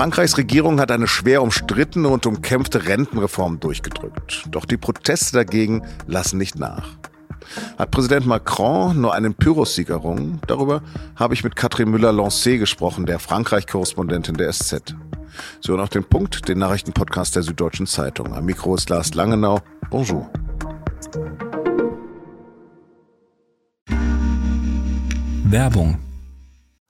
Frankreichs Regierung hat eine schwer umstrittene und umkämpfte Rentenreform durchgedrückt. Doch die Proteste dagegen lassen nicht nach. Hat Präsident Macron nur einen Pyrrhussieg errungen? Darüber habe ich mit Catherine Müller-Lancé gesprochen, der Frankreich-Korrespondentin der SZ. So noch den Punkt, den Nachrichtenpodcast der Süddeutschen Zeitung. Am Mikro ist Lars Langenau. Bonjour. Werbung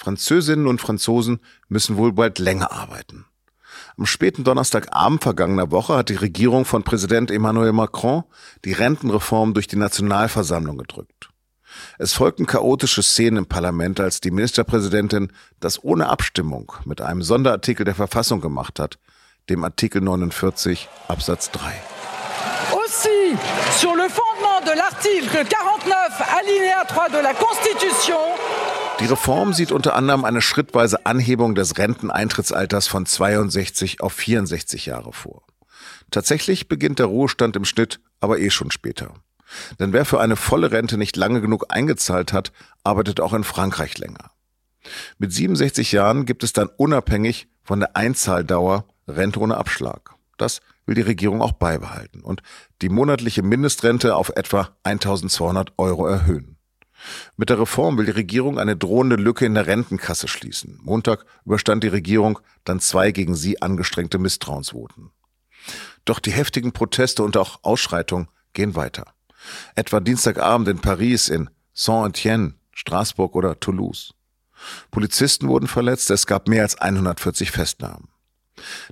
Französinnen und Franzosen müssen wohl bald länger arbeiten. Am späten Donnerstagabend vergangener Woche hat die Regierung von Präsident Emmanuel Macron die Rentenreform durch die Nationalversammlung gedrückt. Es folgten chaotische Szenen im Parlament, als die Ministerpräsidentin das ohne Abstimmung mit einem Sonderartikel der Verfassung gemacht hat, dem Artikel 49 Absatz 3. Aussi, sur le fondement de l'article 49 alinéa 3 de la Constitution, die Reform sieht unter anderem eine schrittweise Anhebung des Renteneintrittsalters von 62 auf 64 Jahre vor. Tatsächlich beginnt der Ruhestand im Schnitt aber eh schon später. Denn wer für eine volle Rente nicht lange genug eingezahlt hat, arbeitet auch in Frankreich länger. Mit 67 Jahren gibt es dann unabhängig von der Einzahldauer Rente ohne Abschlag. Das will die Regierung auch beibehalten und die monatliche Mindestrente auf etwa 1200 Euro erhöhen. Mit der Reform will die Regierung eine drohende Lücke in der Rentenkasse schließen. Montag überstand die Regierung dann zwei gegen sie angestrengte Misstrauensvoten. Doch die heftigen Proteste und auch Ausschreitungen gehen weiter. Etwa Dienstagabend in Paris, in Saint-Étienne, Straßburg oder Toulouse. Polizisten wurden verletzt, es gab mehr als 140 Festnahmen.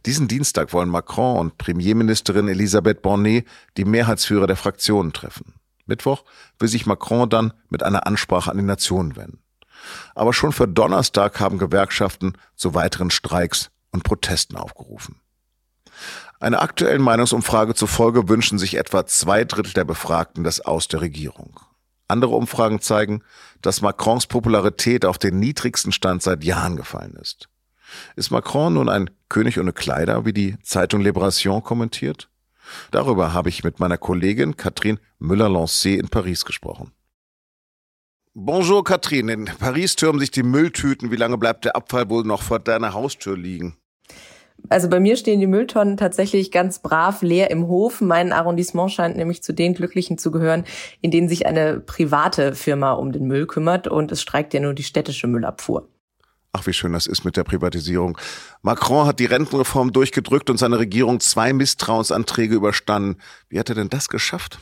Diesen Dienstag wollen Macron und Premierministerin Elisabeth Bornet die Mehrheitsführer der Fraktionen treffen. Mittwoch will sich Macron dann mit einer Ansprache an die Nationen wenden. Aber schon für Donnerstag haben Gewerkschaften zu weiteren Streiks und Protesten aufgerufen. Einer aktuellen Meinungsumfrage zufolge wünschen sich etwa zwei Drittel der Befragten das Aus der Regierung. Andere Umfragen zeigen, dass Macrons Popularität auf den niedrigsten Stand seit Jahren gefallen ist. Ist Macron nun ein König ohne Kleider, wie die Zeitung Libération kommentiert? Darüber habe ich mit meiner Kollegin Catherine Müller-Lancé in Paris gesprochen. Bonjour Catherine, in Paris türmen sich die Mülltüten. Wie lange bleibt der Abfall wohl noch vor deiner Haustür liegen? Also bei mir stehen die Mülltonnen tatsächlich ganz brav leer im Hof. Mein Arrondissement scheint nämlich zu den Glücklichen zu gehören, in denen sich eine private Firma um den Müll kümmert und es streikt ja nur die städtische Müllabfuhr. Ach, wie schön das ist mit der Privatisierung. Macron hat die Rentenreform durchgedrückt und seine Regierung zwei Misstrauensanträge überstanden. Wie hat er denn das geschafft?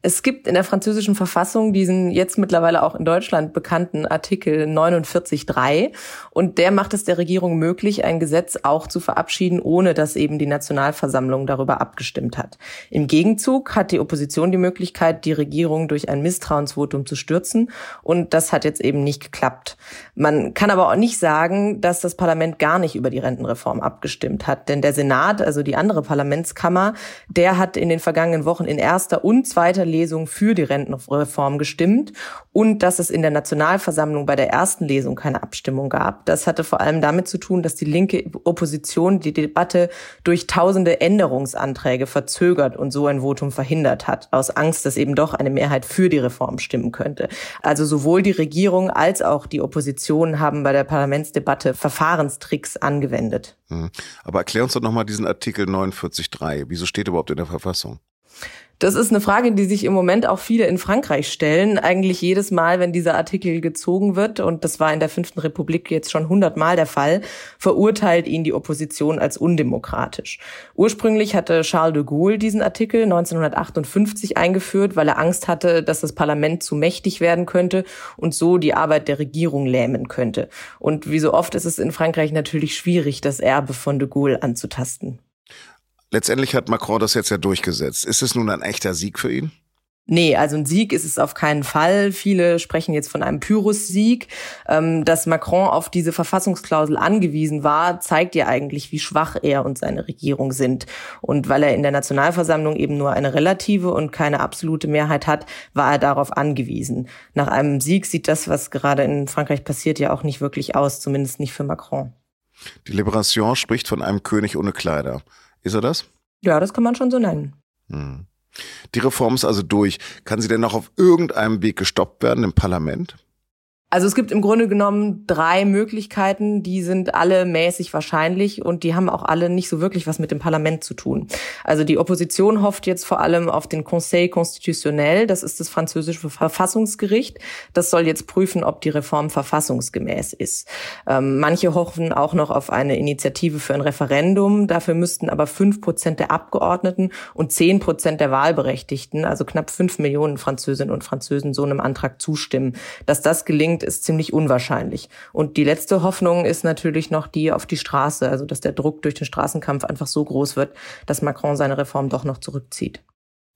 Es gibt in der französischen Verfassung diesen jetzt mittlerweile auch in Deutschland bekannten Artikel 49.3 und der macht es der Regierung möglich, ein Gesetz auch zu verabschieden, ohne dass eben die Nationalversammlung darüber abgestimmt hat. Im Gegenzug hat die Opposition die Möglichkeit, die Regierung durch ein Misstrauensvotum zu stürzen und das hat jetzt eben nicht geklappt. Man kann aber auch nicht sagen, dass das Parlament gar nicht über die Rentenreform abgestimmt hat, denn der Senat, also die andere Parlamentskammer, der hat in den vergangenen Wochen in erster und zweiter Lesung für die Rentenreform gestimmt und dass es in der Nationalversammlung bei der ersten Lesung keine Abstimmung gab. Das hatte vor allem damit zu tun, dass die linke Opposition die Debatte durch tausende Änderungsanträge verzögert und so ein Votum verhindert hat, aus Angst, dass eben doch eine Mehrheit für die Reform stimmen könnte. Also sowohl die Regierung als auch die Opposition haben bei der Parlamentsdebatte Verfahrenstricks angewendet. Hm. Aber erklär uns doch nochmal diesen Artikel 49.3. Wieso steht überhaupt in der Verfassung? Das ist eine Frage, die sich im Moment auch viele in Frankreich stellen. Eigentlich jedes Mal, wenn dieser Artikel gezogen wird, und das war in der Fünften Republik jetzt schon hundertmal der Fall, verurteilt ihn die Opposition als undemokratisch. Ursprünglich hatte Charles de Gaulle diesen Artikel 1958 eingeführt, weil er Angst hatte, dass das Parlament zu mächtig werden könnte und so die Arbeit der Regierung lähmen könnte. Und wie so oft ist es in Frankreich natürlich schwierig, das Erbe von de Gaulle anzutasten. Letztendlich hat Macron das jetzt ja durchgesetzt. Ist es nun ein echter Sieg für ihn? Nee, also ein Sieg ist es auf keinen Fall. Viele sprechen jetzt von einem Pyrrhus-Sieg. Ähm, dass Macron auf diese Verfassungsklausel angewiesen war, zeigt ja eigentlich, wie schwach er und seine Regierung sind. Und weil er in der Nationalversammlung eben nur eine relative und keine absolute Mehrheit hat, war er darauf angewiesen. Nach einem Sieg sieht das, was gerade in Frankreich passiert, ja auch nicht wirklich aus, zumindest nicht für Macron. Die Liberation spricht von einem König ohne Kleider. Ist er das? Ja, das kann man schon so nennen. Hm. Die Reform ist also durch. Kann sie denn noch auf irgendeinem Weg gestoppt werden im Parlament? Also es gibt im Grunde genommen drei Möglichkeiten, die sind alle mäßig wahrscheinlich und die haben auch alle nicht so wirklich was mit dem Parlament zu tun. Also die Opposition hofft jetzt vor allem auf den Conseil constitutionnel, das ist das französische Verfassungsgericht. Das soll jetzt prüfen, ob die Reform verfassungsgemäß ist. Ähm, manche hoffen auch noch auf eine Initiative für ein Referendum. Dafür müssten aber fünf Prozent der Abgeordneten und zehn Prozent der Wahlberechtigten, also knapp fünf Millionen Französinnen und Französen, so einem Antrag zustimmen. Dass das gelingt, gelingt, ist ziemlich unwahrscheinlich. Und die letzte Hoffnung ist natürlich noch die auf die Straße, also dass der Druck durch den Straßenkampf einfach so groß wird, dass Macron seine Reform doch noch zurückzieht.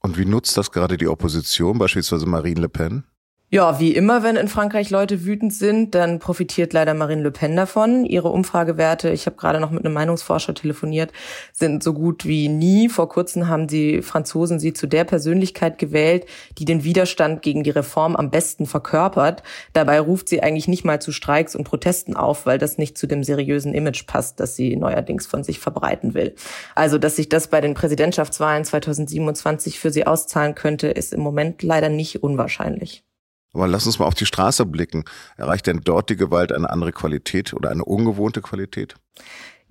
Und wie nutzt das gerade die Opposition, beispielsweise Marine Le Pen? Ja, wie immer, wenn in Frankreich Leute wütend sind, dann profitiert leider Marine Le Pen davon. Ihre Umfragewerte, ich habe gerade noch mit einem Meinungsforscher telefoniert, sind so gut wie nie. Vor kurzem haben die Franzosen sie zu der Persönlichkeit gewählt, die den Widerstand gegen die Reform am besten verkörpert. Dabei ruft sie eigentlich nicht mal zu Streiks und Protesten auf, weil das nicht zu dem seriösen Image passt, das sie neuerdings von sich verbreiten will. Also, dass sich das bei den Präsidentschaftswahlen 2027 für sie auszahlen könnte, ist im Moment leider nicht unwahrscheinlich. Aber lass uns mal auf die Straße blicken. Erreicht denn dort die Gewalt eine andere Qualität oder eine ungewohnte Qualität?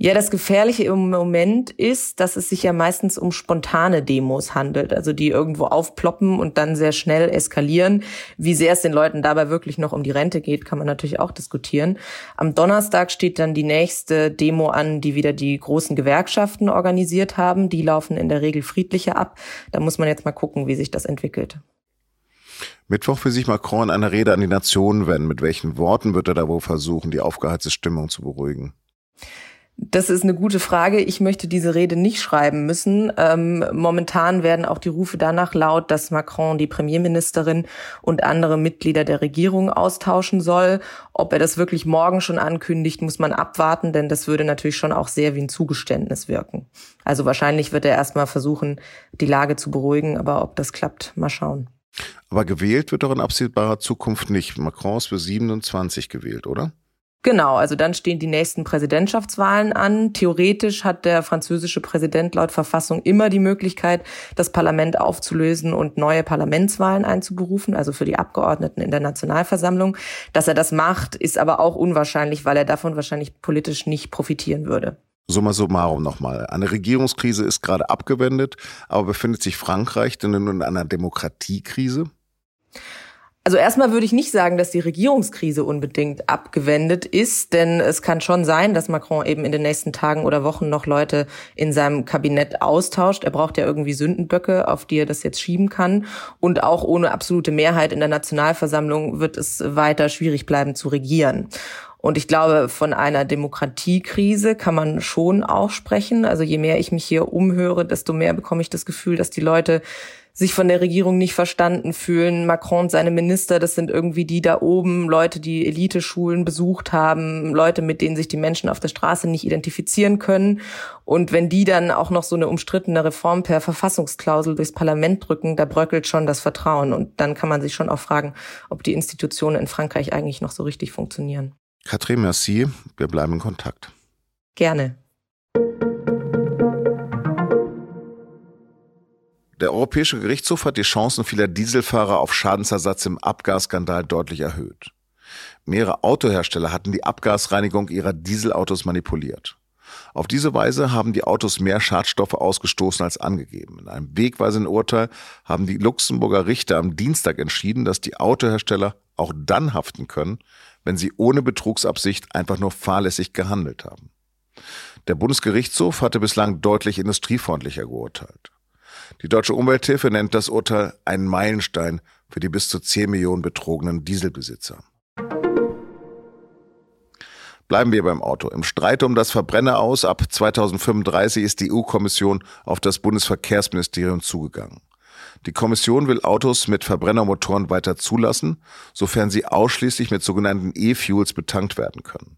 Ja, das Gefährliche im Moment ist, dass es sich ja meistens um spontane Demos handelt, also die irgendwo aufploppen und dann sehr schnell eskalieren. Wie sehr es den Leuten dabei wirklich noch um die Rente geht, kann man natürlich auch diskutieren. Am Donnerstag steht dann die nächste Demo an, die wieder die großen Gewerkschaften organisiert haben. Die laufen in der Regel friedlicher ab. Da muss man jetzt mal gucken, wie sich das entwickelt. Mittwoch will sich Macron in einer Rede an die Nation wenden. Mit welchen Worten wird er da wohl versuchen, die aufgeheizte Stimmung zu beruhigen? Das ist eine gute Frage. Ich möchte diese Rede nicht schreiben müssen. Ähm, momentan werden auch die Rufe danach laut, dass Macron die Premierministerin und andere Mitglieder der Regierung austauschen soll. Ob er das wirklich morgen schon ankündigt, muss man abwarten, denn das würde natürlich schon auch sehr wie ein Zugeständnis wirken. Also wahrscheinlich wird er erstmal versuchen, die Lage zu beruhigen, aber ob das klappt, mal schauen. Aber gewählt wird doch in absehbarer Zukunft nicht. Macron ist für 27 gewählt, oder? Genau, also dann stehen die nächsten Präsidentschaftswahlen an. Theoretisch hat der französische Präsident laut Verfassung immer die Möglichkeit, das Parlament aufzulösen und neue Parlamentswahlen einzuberufen, also für die Abgeordneten in der Nationalversammlung. Dass er das macht, ist aber auch unwahrscheinlich, weil er davon wahrscheinlich politisch nicht profitieren würde. Summa summarum nochmal. Eine Regierungskrise ist gerade abgewendet, aber befindet sich Frankreich denn nun in einer Demokratiekrise? Also erstmal würde ich nicht sagen, dass die Regierungskrise unbedingt abgewendet ist, denn es kann schon sein, dass Macron eben in den nächsten Tagen oder Wochen noch Leute in seinem Kabinett austauscht. Er braucht ja irgendwie Sündenböcke, auf die er das jetzt schieben kann. Und auch ohne absolute Mehrheit in der Nationalversammlung wird es weiter schwierig bleiben zu regieren. Und ich glaube, von einer Demokratiekrise kann man schon auch sprechen. Also je mehr ich mich hier umhöre, desto mehr bekomme ich das Gefühl, dass die Leute sich von der Regierung nicht verstanden fühlen. Macron und seine Minister, das sind irgendwie die da oben, Leute, die Eliteschulen besucht haben, Leute, mit denen sich die Menschen auf der Straße nicht identifizieren können. Und wenn die dann auch noch so eine umstrittene Reform per Verfassungsklausel durchs Parlament drücken, da bröckelt schon das Vertrauen. Und dann kann man sich schon auch fragen, ob die Institutionen in Frankreich eigentlich noch so richtig funktionieren. Katrin, merci. Wir bleiben in Kontakt. Gerne. Der Europäische Gerichtshof hat die Chancen vieler Dieselfahrer auf Schadensersatz im Abgasskandal deutlich erhöht. Mehrere Autohersteller hatten die Abgasreinigung ihrer Dieselautos manipuliert. Auf diese Weise haben die Autos mehr Schadstoffe ausgestoßen als angegeben. In einem wegweisenden Urteil haben die Luxemburger Richter am Dienstag entschieden, dass die Autohersteller auch dann haften können, wenn sie ohne Betrugsabsicht einfach nur fahrlässig gehandelt haben. Der Bundesgerichtshof hatte bislang deutlich industriefreundlicher geurteilt. Die deutsche Umwelthilfe nennt das Urteil einen Meilenstein für die bis zu 10 Millionen betrogenen Dieselbesitzer. Bleiben wir beim Auto. Im Streit um das Verbrenner aus ab 2035 ist die EU-Kommission auf das Bundesverkehrsministerium zugegangen. Die Kommission will Autos mit Verbrennermotoren weiter zulassen, sofern sie ausschließlich mit sogenannten E-Fuels betankt werden können.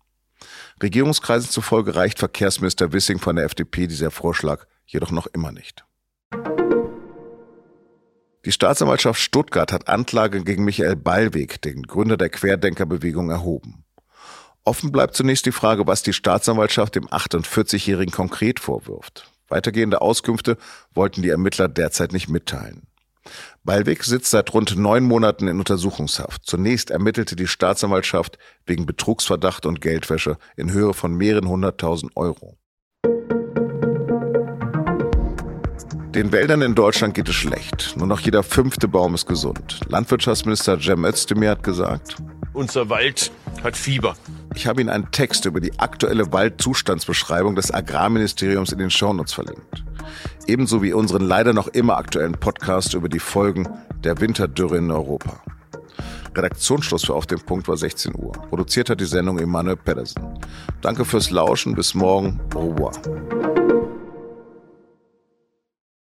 Regierungskreisen zufolge reicht Verkehrsminister Wissing von der FDP dieser Vorschlag jedoch noch immer nicht. Die Staatsanwaltschaft Stuttgart hat Anklage gegen Michael Ballweg, den Gründer der Querdenkerbewegung, erhoben. Offen bleibt zunächst die Frage, was die Staatsanwaltschaft dem 48-Jährigen konkret vorwirft. Weitergehende Auskünfte wollten die Ermittler derzeit nicht mitteilen. Ballweg sitzt seit rund neun Monaten in Untersuchungshaft. Zunächst ermittelte die Staatsanwaltschaft wegen Betrugsverdacht und Geldwäsche in Höhe von mehreren hunderttausend Euro. Den Wäldern in Deutschland geht es schlecht. Nur noch jeder fünfte Baum ist gesund. Landwirtschaftsminister Cem Özdemir hat gesagt, unser Wald hat Fieber. Ich habe Ihnen einen Text über die aktuelle Waldzustandsbeschreibung des Agrarministeriums in den Shownotes verlinkt. Ebenso wie unseren leider noch immer aktuellen Podcast über die Folgen der Winterdürre in Europa. Redaktionsschluss für Auf dem Punkt war 16 Uhr. Produziert hat die Sendung Emanuel Pedersen. Danke fürs Lauschen. Bis morgen. Au revoir.